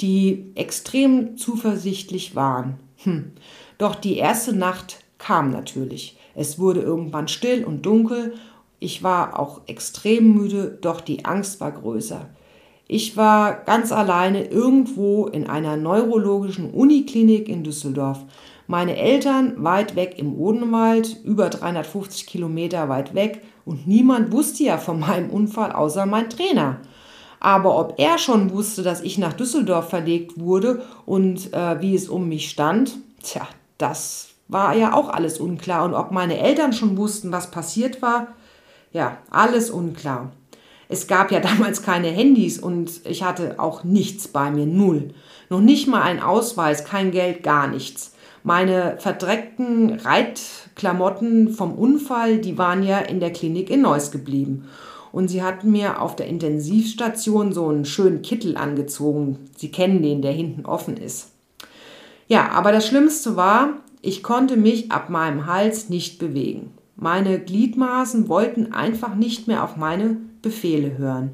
die extrem zuversichtlich waren. Hm. Doch die erste Nacht kam natürlich. Es wurde irgendwann still und dunkel. Ich war auch extrem müde, doch die Angst war größer. Ich war ganz alleine irgendwo in einer neurologischen Uniklinik in Düsseldorf. Meine Eltern weit weg im Odenwald, über 350 Kilometer weit weg und niemand wusste ja von meinem Unfall außer mein Trainer. Aber ob er schon wusste, dass ich nach Düsseldorf verlegt wurde und äh, wie es um mich stand, tja, das war ja auch alles unklar. Und ob meine Eltern schon wussten, was passiert war, ja, alles unklar. Es gab ja damals keine Handys und ich hatte auch nichts bei mir, null. Noch nicht mal ein Ausweis, kein Geld, gar nichts. Meine verdreckten Reitklamotten vom Unfall, die waren ja in der Klinik in Neuss geblieben. Und sie hatten mir auf der Intensivstation so einen schönen Kittel angezogen. Sie kennen den, der hinten offen ist. Ja, aber das Schlimmste war, ich konnte mich ab meinem Hals nicht bewegen. Meine Gliedmaßen wollten einfach nicht mehr auf meine Befehle hören.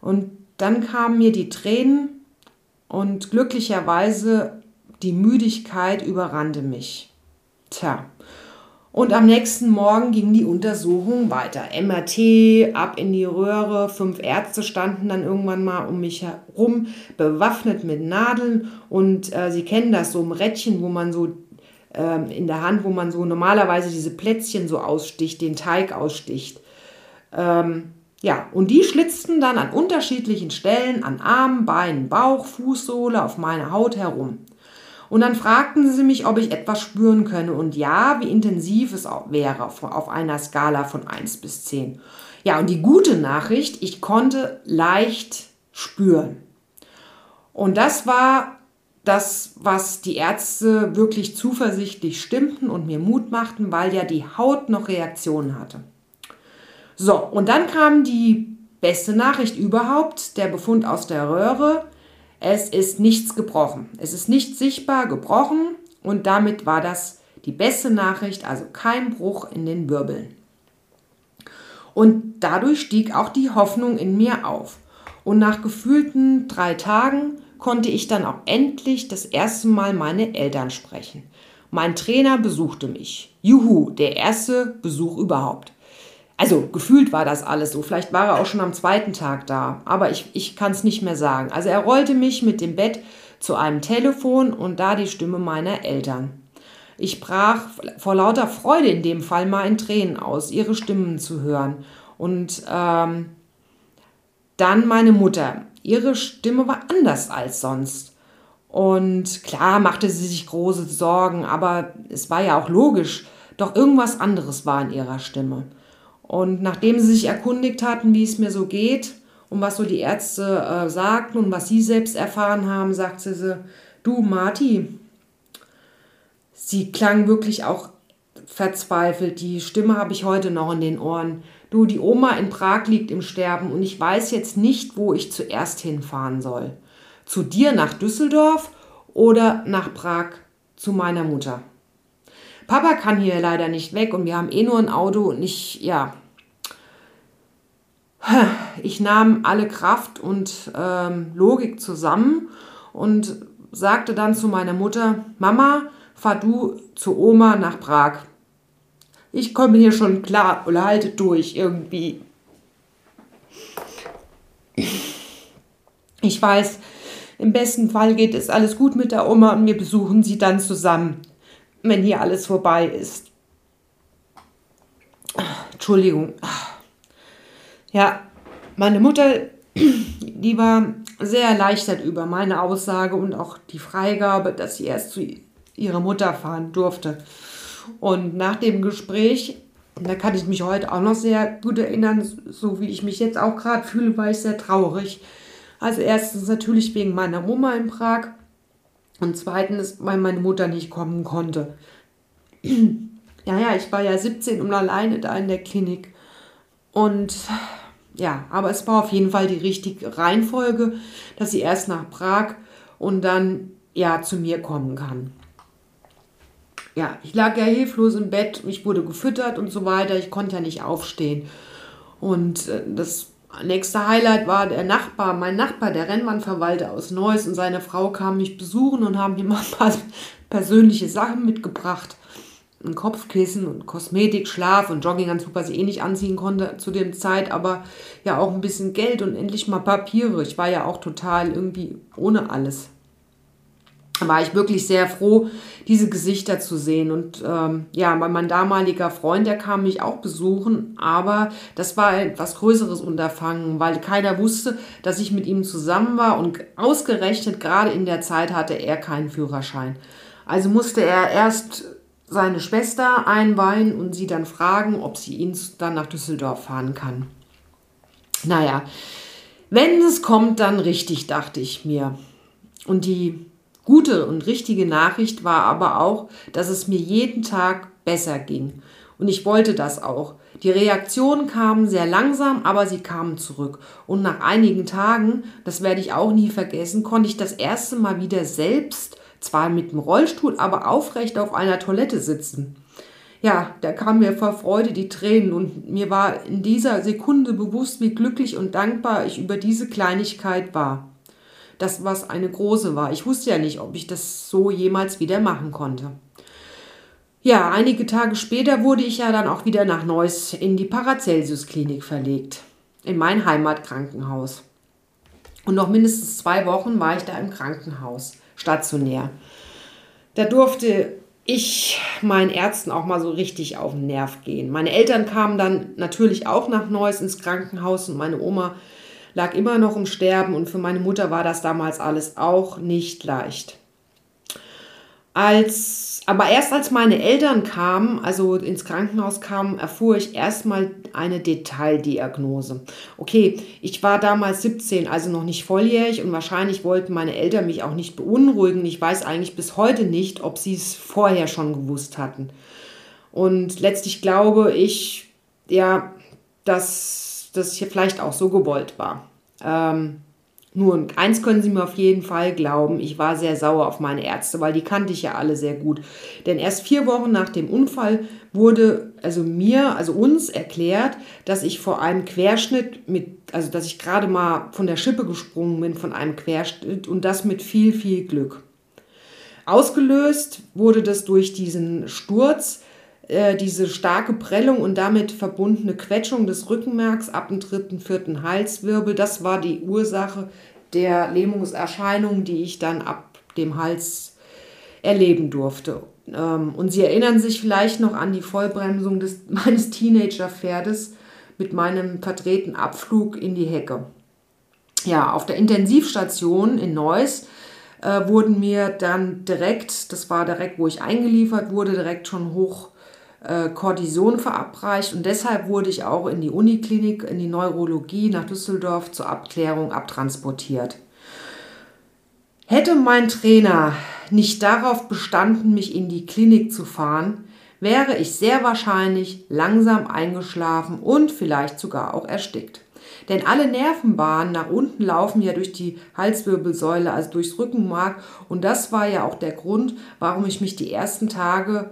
Und dann kamen mir die Tränen und glücklicherweise die Müdigkeit überrannte mich. Tja. Und am nächsten Morgen ging die Untersuchung weiter. MRT, ab in die Röhre. Fünf Ärzte standen dann irgendwann mal um mich herum, bewaffnet mit Nadeln. Und äh, Sie kennen das, so ein Rädchen, wo man so äh, in der Hand, wo man so normalerweise diese Plätzchen so aussticht, den Teig aussticht. Ähm, ja, und die schlitzten dann an unterschiedlichen Stellen, an Armen, Beinen, Bauch, Fußsohle, auf meine Haut herum. Und dann fragten sie mich, ob ich etwas spüren könne und ja, wie intensiv es auch wäre auf einer Skala von 1 bis 10. Ja, und die gute Nachricht, ich konnte leicht spüren. Und das war das, was die Ärzte wirklich zuversichtlich stimmten und mir Mut machten, weil ja die Haut noch Reaktionen hatte. So, und dann kam die beste Nachricht überhaupt, der Befund aus der Röhre. Es ist nichts gebrochen. Es ist nicht sichtbar gebrochen und damit war das die beste Nachricht, also kein Bruch in den Wirbeln. Und dadurch stieg auch die Hoffnung in mir auf. Und nach gefühlten drei Tagen konnte ich dann auch endlich das erste Mal meine Eltern sprechen. Mein Trainer besuchte mich. Juhu, der erste Besuch überhaupt. Also gefühlt war das alles so. Vielleicht war er auch schon am zweiten Tag da, aber ich, ich kann es nicht mehr sagen. Also er rollte mich mit dem Bett zu einem Telefon und da die Stimme meiner Eltern. Ich brach vor lauter Freude in dem Fall mal in Tränen aus, ihre Stimmen zu hören. Und ähm, Dann meine Mutter. Ihre Stimme war anders als sonst. Und klar machte sie sich große Sorgen, aber es war ja auch logisch. Doch irgendwas anderes war in ihrer Stimme. Und nachdem sie sich erkundigt hatten, wie es mir so geht und was so die Ärzte äh, sagten und was sie selbst erfahren haben, sagte sie, du Marti, sie klang wirklich auch verzweifelt. Die Stimme habe ich heute noch in den Ohren. Du, die Oma in Prag liegt im Sterben und ich weiß jetzt nicht, wo ich zuerst hinfahren soll. Zu dir nach Düsseldorf oder nach Prag zu meiner Mutter. Papa kann hier leider nicht weg und wir haben eh nur ein Auto und ich, ja. Ich nahm alle Kraft und ähm, Logik zusammen und sagte dann zu meiner Mutter, Mama, fahr du zu Oma nach Prag. Ich komme hier schon klar oder halte durch irgendwie. Ich weiß, im besten Fall geht es alles gut mit der Oma und wir besuchen sie dann zusammen wenn hier alles vorbei ist. Entschuldigung. Ja, meine Mutter, die war sehr erleichtert über meine Aussage und auch die Freigabe, dass sie erst zu ihrer Mutter fahren durfte. Und nach dem Gespräch, da kann ich mich heute auch noch sehr gut erinnern, so wie ich mich jetzt auch gerade fühle, war ich sehr traurig. Also erstens natürlich wegen meiner Oma in Prag und zweitens, weil meine Mutter nicht kommen konnte. ja, ja, ich war ja 17 und alleine da in der Klinik. Und ja, aber es war auf jeden Fall die richtige Reihenfolge, dass sie erst nach Prag und dann ja zu mir kommen kann. Ja, ich lag ja hilflos im Bett, ich wurde gefüttert und so weiter, ich konnte ja nicht aufstehen. Und äh, das Nächster Highlight war der Nachbar, mein Nachbar, der Rennbahnverwalter aus Neuss und seine Frau kamen mich besuchen und haben mir mal ein paar persönliche Sachen mitgebracht. Ein Kopfkissen und Kosmetik, Schlaf und Jogginganzug, was ich eh nicht anziehen konnte zu dem Zeit, aber ja auch ein bisschen Geld und endlich mal Papiere. Ich war ja auch total irgendwie ohne alles war ich wirklich sehr froh, diese Gesichter zu sehen. Und ähm, ja, mein damaliger Freund, der kam mich auch besuchen, aber das war ein etwas größeres Unterfangen, weil keiner wusste, dass ich mit ihm zusammen war und ausgerechnet gerade in der Zeit hatte er keinen Führerschein. Also musste er erst seine Schwester einweihen und sie dann fragen, ob sie ihn dann nach Düsseldorf fahren kann. Naja, wenn es kommt, dann richtig, dachte ich mir. Und die Gute und richtige Nachricht war aber auch, dass es mir jeden Tag besser ging. Und ich wollte das auch. Die Reaktionen kamen sehr langsam, aber sie kamen zurück. Und nach einigen Tagen, das werde ich auch nie vergessen, konnte ich das erste Mal wieder selbst, zwar mit dem Rollstuhl, aber aufrecht auf einer Toilette sitzen. Ja, da kam mir vor Freude die Tränen und mir war in dieser Sekunde bewusst, wie glücklich und dankbar ich über diese Kleinigkeit war das, was eine große war. Ich wusste ja nicht, ob ich das so jemals wieder machen konnte. Ja, einige Tage später wurde ich ja dann auch wieder nach Neuss in die Paracelsus-Klinik verlegt, in mein Heimatkrankenhaus. Und noch mindestens zwei Wochen war ich da im Krankenhaus, stationär. Da durfte ich meinen Ärzten auch mal so richtig auf den Nerv gehen. Meine Eltern kamen dann natürlich auch nach Neuss ins Krankenhaus und meine Oma lag immer noch im Sterben und für meine Mutter war das damals alles auch nicht leicht. Als, aber erst als meine Eltern kamen, also ins Krankenhaus kamen, erfuhr ich erstmal eine Detaildiagnose. Okay, ich war damals 17, also noch nicht volljährig und wahrscheinlich wollten meine Eltern mich auch nicht beunruhigen. Ich weiß eigentlich bis heute nicht, ob sie es vorher schon gewusst hatten. Und letztlich glaube ich, ja, dass das hier vielleicht auch so gewollt war. Ähm, nur eins können Sie mir auf jeden Fall glauben, ich war sehr sauer auf meine Ärzte, weil die kannte ich ja alle sehr gut. Denn erst vier Wochen nach dem Unfall wurde also mir, also uns erklärt, dass ich vor einem Querschnitt mit, also dass ich gerade mal von der Schippe gesprungen bin von einem Querschnitt und das mit viel, viel Glück. Ausgelöst wurde das durch diesen Sturz, äh, diese starke Prellung und damit verbundene Quetschung des Rückenmarks ab dem dritten, vierten Halswirbel, das war die Ursache der Lähmungserscheinungen, die ich dann ab dem Hals erleben durfte. Ähm, und Sie erinnern sich vielleicht noch an die Vollbremsung des, meines Teenager-Pferdes mit meinem verdrehten Abflug in die Hecke. ja, auf der Intensivstation in Neuss äh, wurden mir dann direkt, das war direkt, wo ich eingeliefert wurde, direkt schon hoch Cortison verabreicht und deshalb wurde ich auch in die Uniklinik, in die Neurologie nach Düsseldorf zur Abklärung abtransportiert. Hätte mein Trainer nicht darauf bestanden, mich in die Klinik zu fahren, wäre ich sehr wahrscheinlich langsam eingeschlafen und vielleicht sogar auch erstickt. Denn alle Nervenbahnen nach unten laufen ja durch die Halswirbelsäule, also durchs Rückenmark. Und das war ja auch der Grund, warum ich mich die ersten Tage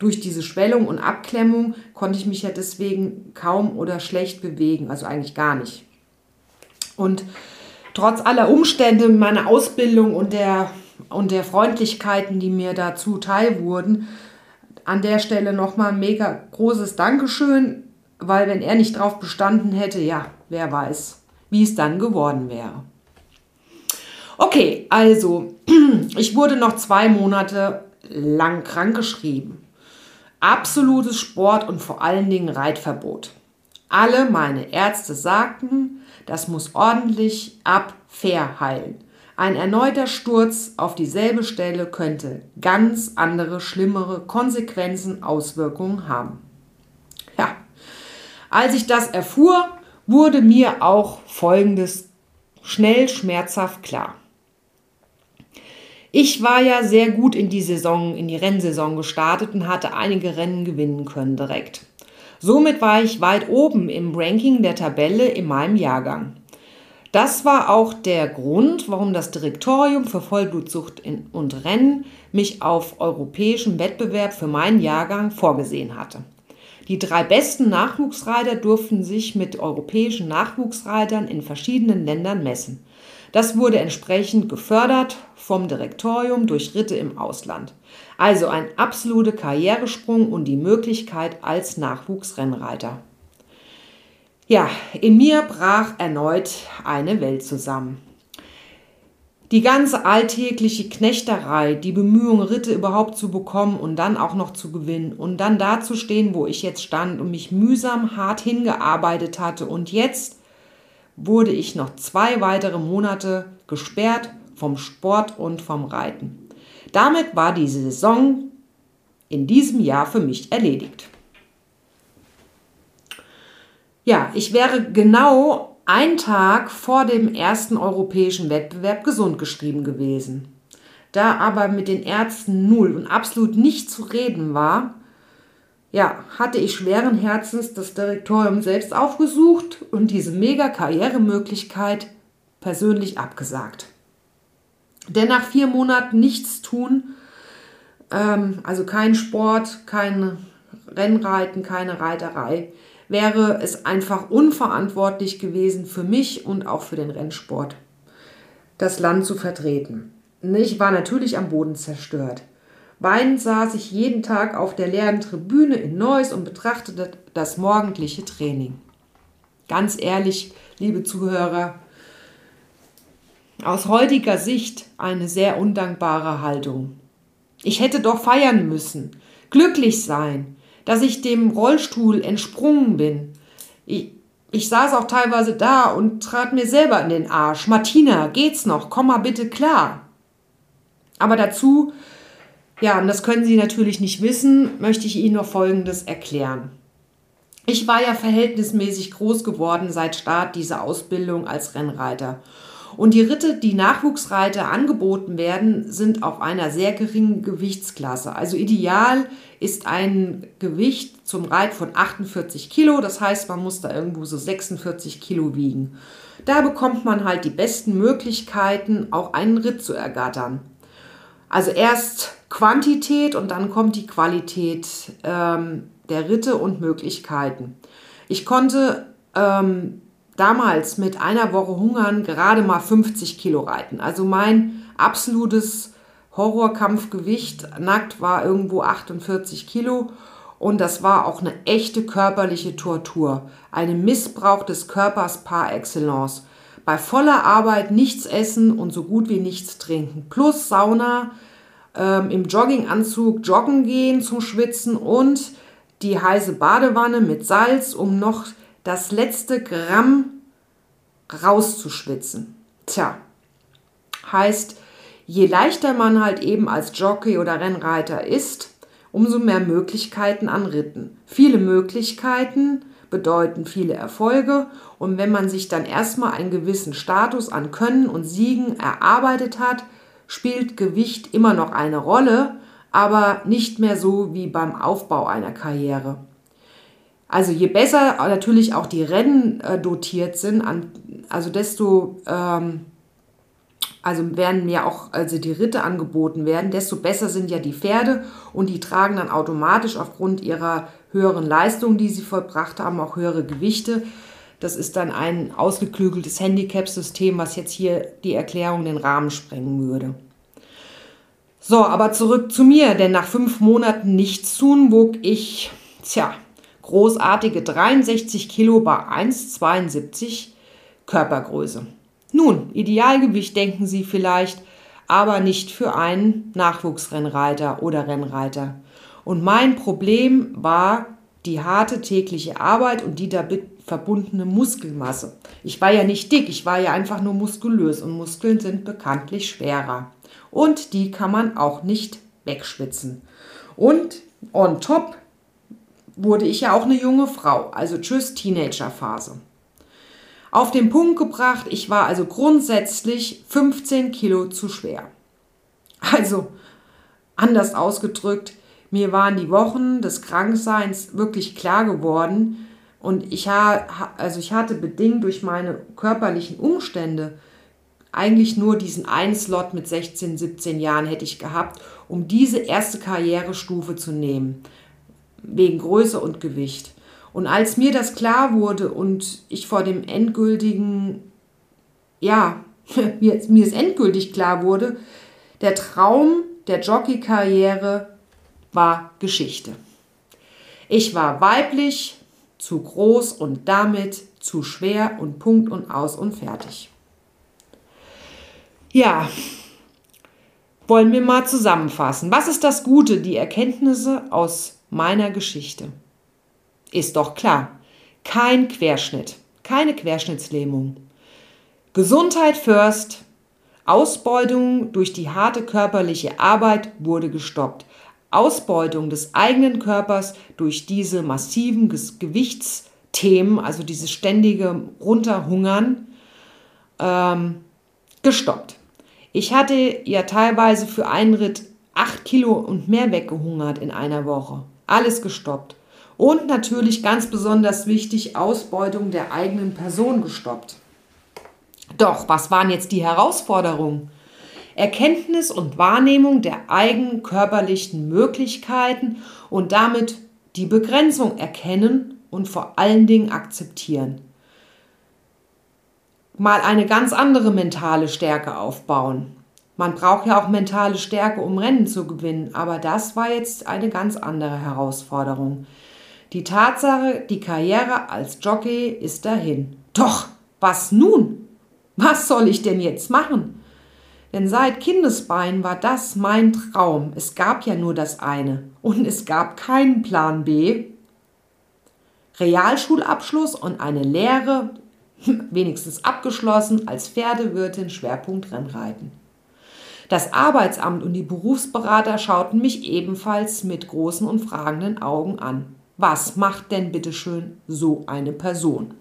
durch diese Schwellung und Abklemmung konnte ich mich ja deswegen kaum oder schlecht bewegen, also eigentlich gar nicht. Und trotz aller Umstände, meiner Ausbildung und der, und der Freundlichkeiten, die mir dazu teil wurden, an der Stelle nochmal mega großes Dankeschön weil wenn er nicht drauf bestanden hätte, ja, wer weiß, wie es dann geworden wäre. Okay, also, ich wurde noch zwei Monate lang krankgeschrieben. Absolutes Sport und vor allen Dingen Reitverbot. Alle meine Ärzte sagten, das muss ordentlich ab fair heilen. Ein erneuter Sturz auf dieselbe Stelle könnte ganz andere, schlimmere Konsequenzen, Auswirkungen haben. Als ich das erfuhr, wurde mir auch Folgendes schnell schmerzhaft klar. Ich war ja sehr gut in die Saison, in die Rennsaison gestartet und hatte einige Rennen gewinnen können direkt. Somit war ich weit oben im Ranking der Tabelle in meinem Jahrgang. Das war auch der Grund, warum das Direktorium für Vollblutzucht und Rennen mich auf europäischen Wettbewerb für meinen Jahrgang vorgesehen hatte. Die drei besten Nachwuchsreiter durften sich mit europäischen Nachwuchsreitern in verschiedenen Ländern messen. Das wurde entsprechend gefördert vom Direktorium durch Ritte im Ausland. Also ein absoluter Karrieresprung und die Möglichkeit als Nachwuchsrennreiter. Ja, in mir brach erneut eine Welt zusammen. Die ganze alltägliche Knechterei, die Bemühungen, Ritte überhaupt zu bekommen und dann auch noch zu gewinnen und dann da zu stehen, wo ich jetzt stand und mich mühsam hart hingearbeitet hatte und jetzt wurde ich noch zwei weitere Monate gesperrt vom Sport und vom Reiten. Damit war die Saison in diesem Jahr für mich erledigt. Ja, ich wäre genau ein Tag vor dem ersten europäischen Wettbewerb gesund geschrieben gewesen. Da aber mit den Ärzten null und absolut nicht zu reden war, ja, hatte ich schweren Herzens das Direktorium selbst aufgesucht und diese mega Karrieremöglichkeit persönlich abgesagt. Denn nach vier Monaten nichts tun, ähm, also kein Sport, kein Rennreiten, keine Reiterei, wäre es einfach unverantwortlich gewesen für mich und auch für den Rennsport, das Land zu vertreten. Ich war natürlich am Boden zerstört. Weinend saß ich jeden Tag auf der leeren Tribüne in Neuss und betrachtete das morgendliche Training. Ganz ehrlich, liebe Zuhörer, aus heutiger Sicht eine sehr undankbare Haltung. Ich hätte doch feiern müssen, glücklich sein, dass ich dem Rollstuhl entsprungen bin. Ich, ich saß auch teilweise da und trat mir selber in den Arsch. Martina, geht's noch? Komm mal bitte klar. Aber dazu, ja, und das können Sie natürlich nicht wissen, möchte ich Ihnen noch Folgendes erklären. Ich war ja verhältnismäßig groß geworden seit Start dieser Ausbildung als Rennreiter. Und die Ritte, die Nachwuchsreiter angeboten werden, sind auf einer sehr geringen Gewichtsklasse. Also ideal ist ein Gewicht zum Reit von 48 Kilo. Das heißt, man muss da irgendwo so 46 Kilo wiegen. Da bekommt man halt die besten Möglichkeiten, auch einen Ritt zu ergattern. Also erst Quantität und dann kommt die Qualität ähm, der Ritte und Möglichkeiten. Ich konnte ähm, damals mit einer Woche Hungern gerade mal 50 Kilo reiten. Also mein absolutes Horrorkampfgewicht nackt war irgendwo 48 Kilo und das war auch eine echte körperliche Tortur. Ein Missbrauch des Körpers par excellence. Bei voller Arbeit nichts essen und so gut wie nichts trinken. Plus Sauna, ähm, im Jogginganzug joggen gehen zum Schwitzen und die heiße Badewanne mit Salz, um noch das letzte Gramm rauszuschwitzen. Tja, heißt, je leichter man halt eben als Jockey oder Rennreiter ist, umso mehr Möglichkeiten an Ritten. Viele Möglichkeiten bedeuten viele Erfolge und wenn man sich dann erstmal einen gewissen Status an Können und Siegen erarbeitet hat, spielt Gewicht immer noch eine Rolle, aber nicht mehr so wie beim Aufbau einer Karriere. Also je besser natürlich auch die Rennen äh, dotiert sind, also desto ähm, also werden mir auch also die Ritte angeboten werden, desto besser sind ja die Pferde und die tragen dann automatisch aufgrund ihrer höheren Leistung, die sie vollbracht haben, auch höhere Gewichte. Das ist dann ein ausgeklügeltes Handicap-System, was jetzt hier die Erklärung den Rahmen sprengen würde. So, aber zurück zu mir, denn nach fünf Monaten nichts tun, wog ich, tja, großartige 63 Kilo bei 1,72 Körpergröße. Nun, Idealgewicht denken Sie vielleicht, aber nicht für einen Nachwuchsrennreiter oder Rennreiter. Und mein Problem war die harte tägliche Arbeit und die damit verbundene Muskelmasse. Ich war ja nicht dick, ich war ja einfach nur muskulös und Muskeln sind bekanntlich schwerer. Und die kann man auch nicht wegschwitzen. Und on top wurde ich ja auch eine junge Frau, also tschüss Teenagerphase. Auf den Punkt gebracht, ich war also grundsätzlich 15 Kilo zu schwer. Also, anders ausgedrückt, mir waren die Wochen des Krankseins wirklich klar geworden und ich, also ich hatte bedingt durch meine körperlichen Umstände eigentlich nur diesen einen Slot mit 16, 17 Jahren hätte ich gehabt, um diese erste Karrierestufe zu nehmen, wegen Größe und Gewicht. Und als mir das klar wurde und ich vor dem endgültigen, ja, mir, mir es endgültig klar wurde, der Traum der Jockey-Karriere war Geschichte. Ich war weiblich, zu groß und damit zu schwer und Punkt und aus und fertig. Ja, wollen wir mal zusammenfassen. Was ist das Gute, die Erkenntnisse aus meiner Geschichte? Ist doch klar. Kein Querschnitt, keine Querschnittslähmung. Gesundheit first. Ausbeutung durch die harte körperliche Arbeit wurde gestoppt. Ausbeutung des eigenen Körpers durch diese massiven Gewichtsthemen, also dieses ständige Runterhungern, ähm, gestoppt. Ich hatte ja teilweise für einen Ritt acht Kilo und mehr weggehungert in einer Woche. Alles gestoppt. Und natürlich ganz besonders wichtig, Ausbeutung der eigenen Person gestoppt. Doch, was waren jetzt die Herausforderungen? Erkenntnis und Wahrnehmung der eigenen körperlichen Möglichkeiten und damit die Begrenzung erkennen und vor allen Dingen akzeptieren. Mal eine ganz andere mentale Stärke aufbauen. Man braucht ja auch mentale Stärke, um Rennen zu gewinnen, aber das war jetzt eine ganz andere Herausforderung. Die Tatsache, die Karriere als Jockey ist dahin. Doch, was nun? Was soll ich denn jetzt machen? Denn seit Kindesbein war das mein Traum. Es gab ja nur das eine. Und es gab keinen Plan B. Realschulabschluss und eine Lehre, wenigstens abgeschlossen, als Pferdewirtin Schwerpunkt Rennreiten. Das Arbeitsamt und die Berufsberater schauten mich ebenfalls mit großen und fragenden Augen an. Was macht denn bitteschön so eine Person?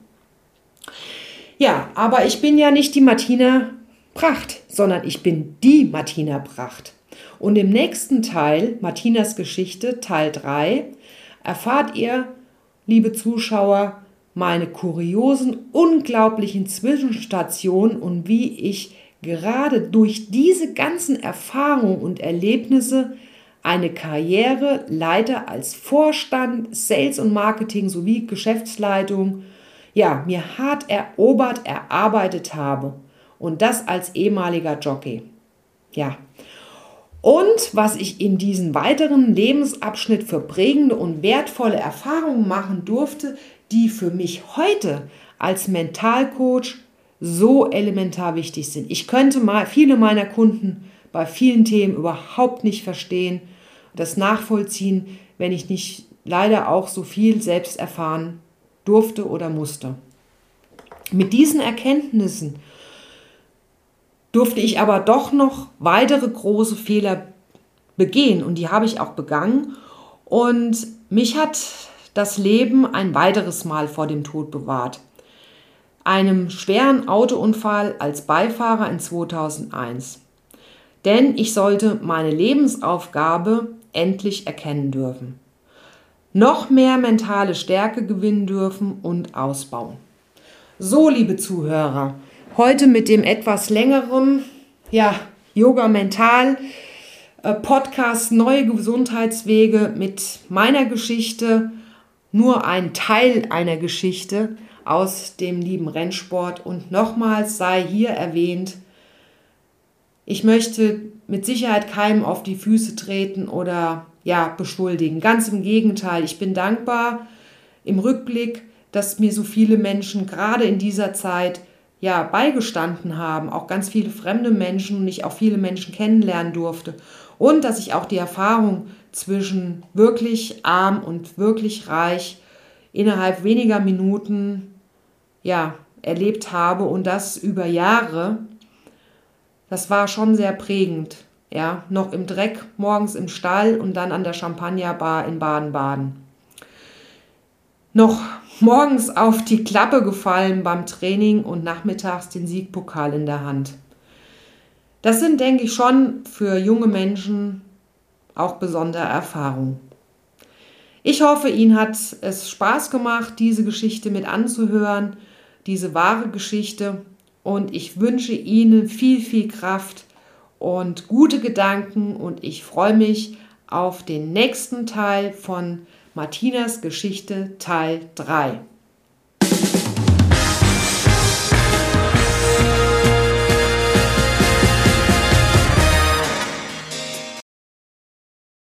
Ja, aber ich bin ja nicht die Martina Pracht, sondern ich bin die Martina Pracht. Und im nächsten Teil, Martinas Geschichte, Teil 3, erfahrt ihr, liebe Zuschauer, meine kuriosen, unglaublichen Zwischenstationen und wie ich gerade durch diese ganzen Erfahrungen und Erlebnisse eine Karriere Leiter als Vorstand, Sales und Marketing sowie Geschäftsleitung, ja, mir hart erobert, erarbeitet habe. Und das als ehemaliger Jockey. Ja. Und was ich in diesem weiteren Lebensabschnitt für prägende und wertvolle Erfahrungen machen durfte, die für mich heute als Mentalcoach so elementar wichtig sind. Ich könnte mal viele meiner Kunden bei vielen Themen überhaupt nicht verstehen, das nachvollziehen, wenn ich nicht leider auch so viel selbst erfahren durfte oder musste. Mit diesen Erkenntnissen durfte ich aber doch noch weitere große Fehler begehen und die habe ich auch begangen und mich hat das Leben ein weiteres Mal vor dem Tod bewahrt. Einem schweren Autounfall als Beifahrer in 2001. Denn ich sollte meine Lebensaufgabe endlich erkennen dürfen. Noch mehr mentale Stärke gewinnen dürfen und ausbauen. So, liebe Zuhörer, heute mit dem etwas längeren, ja, Yoga Mental äh, Podcast Neue Gesundheitswege mit meiner Geschichte, nur ein Teil einer Geschichte aus dem lieben Rennsport. Und nochmals sei hier erwähnt, ich möchte mit Sicherheit keinem auf die Füße treten oder ja, beschuldigen. Ganz im Gegenteil, ich bin dankbar im Rückblick, dass mir so viele Menschen gerade in dieser Zeit ja beigestanden haben, auch ganz viele fremde Menschen und ich auch viele Menschen kennenlernen durfte und dass ich auch die Erfahrung zwischen wirklich arm und wirklich reich innerhalb weniger Minuten ja erlebt habe und das über Jahre. Das war schon sehr prägend. Ja, noch im Dreck, morgens im Stall und dann an der Champagnerbar in Baden-Baden. Noch morgens auf die Klappe gefallen beim Training und nachmittags den Siegpokal in der Hand. Das sind, denke ich, schon für junge Menschen auch besondere Erfahrungen. Ich hoffe, Ihnen hat es Spaß gemacht, diese Geschichte mit anzuhören, diese wahre Geschichte. Und ich wünsche Ihnen viel, viel Kraft und gute Gedanken. Und ich freue mich auf den nächsten Teil von Martinas Geschichte Teil 3.